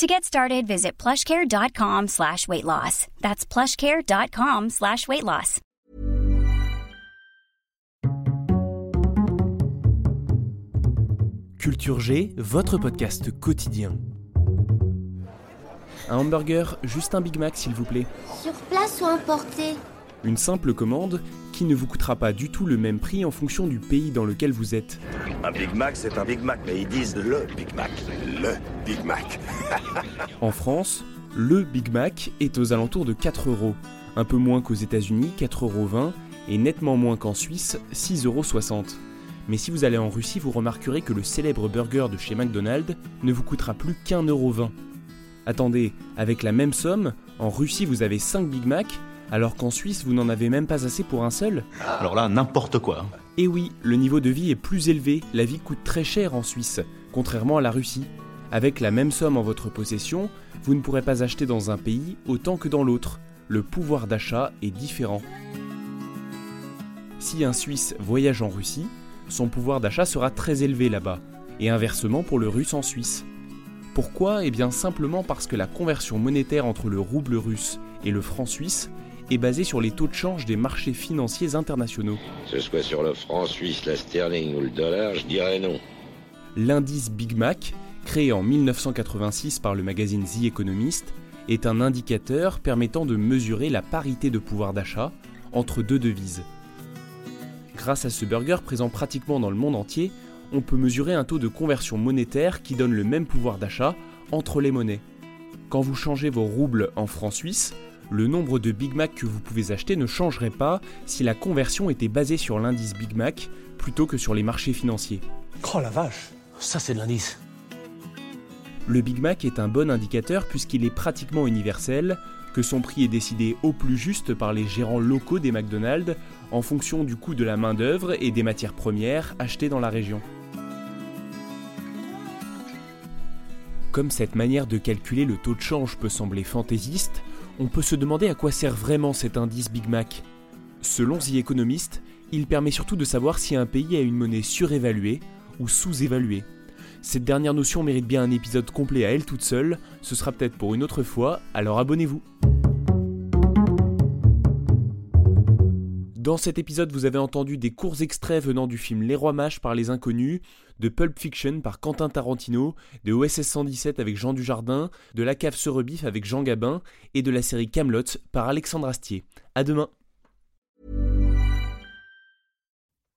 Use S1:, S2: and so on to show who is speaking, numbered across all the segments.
S1: To get started, visit plushcare.com slash weight loss. That's plushcare.com slash weight loss.
S2: Culture G, votre podcast quotidien. Un hamburger, juste un Big Mac s'il vous plaît.
S3: Sur place ou importé
S2: Une simple commande qui ne vous coûtera pas du tout le même prix en fonction du pays dans lequel vous êtes.
S4: Un Big Mac, c'est un Big Mac, mais ils disent le Big Mac. Le Big Mac.
S2: En France, le Big Mac est aux alentours de 4 euros, un peu moins qu'aux États-Unis, 4,20 euros, et nettement moins qu'en Suisse, 6,60 euros. Mais si vous allez en Russie, vous remarquerez que le célèbre burger de chez McDonald's ne vous coûtera plus qu'un euro. Attendez, avec la même somme, en Russie vous avez 5 Big Mac, alors qu'en Suisse vous n'en avez même pas assez pour un seul
S5: Alors là, n'importe quoi.
S2: Et oui, le niveau de vie est plus élevé, la vie coûte très cher en Suisse, contrairement à la Russie. Avec la même somme en votre possession, vous ne pourrez pas acheter dans un pays autant que dans l'autre. Le pouvoir d'achat est différent. Si un Suisse voyage en Russie, son pouvoir d'achat sera très élevé là-bas, et inversement pour le russe en Suisse. Pourquoi? Eh bien simplement parce que la conversion monétaire entre le rouble russe et le franc suisse est basée sur les taux de change des marchés financiers internationaux.
S6: Que ce soit sur le franc suisse, la sterling ou le dollar, je dirais non.
S2: L'indice Big Mac, créé en 1986 par le magazine The Economist, est un indicateur permettant de mesurer la parité de pouvoir d'achat entre deux devises. Grâce à ce burger présent pratiquement dans le monde entier, on peut mesurer un taux de conversion monétaire qui donne le même pouvoir d'achat entre les monnaies. Quand vous changez vos roubles en francs suisses, le nombre de Big Mac que vous pouvez acheter ne changerait pas si la conversion était basée sur l'indice Big Mac plutôt que sur les marchés financiers.
S7: Oh la vache, ça c'est de l'indice.
S2: Le Big Mac est un bon indicateur puisqu'il est pratiquement universel, que son prix est décidé au plus juste par les gérants locaux des McDonald's en fonction du coût de la main-d'œuvre et des matières premières achetées dans la région. Comme cette manière de calculer le taux de change peut sembler fantaisiste, on peut se demander à quoi sert vraiment cet indice Big Mac. Selon The Economist, il permet surtout de savoir si un pays a une monnaie surévaluée ou sous-évaluée. Cette dernière notion mérite bien un épisode complet à elle toute seule, ce sera peut-être pour une autre fois, alors abonnez-vous. Dans cet épisode, vous avez entendu des courts extraits venant du film Les Rois Mages par les Inconnus, de Pulp Fiction par Quentin Tarantino, de OSS 117 avec Jean Dujardin, de La Cave se rebiffe avec Jean Gabin et de la série Camelot par Alexandre Astier. À demain.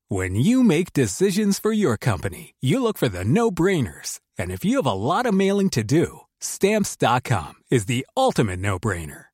S8: When you make decisions for your company, you look for the no-brainers. And if you have a lot of mailing to do, stamps.com is the ultimate no-brainer.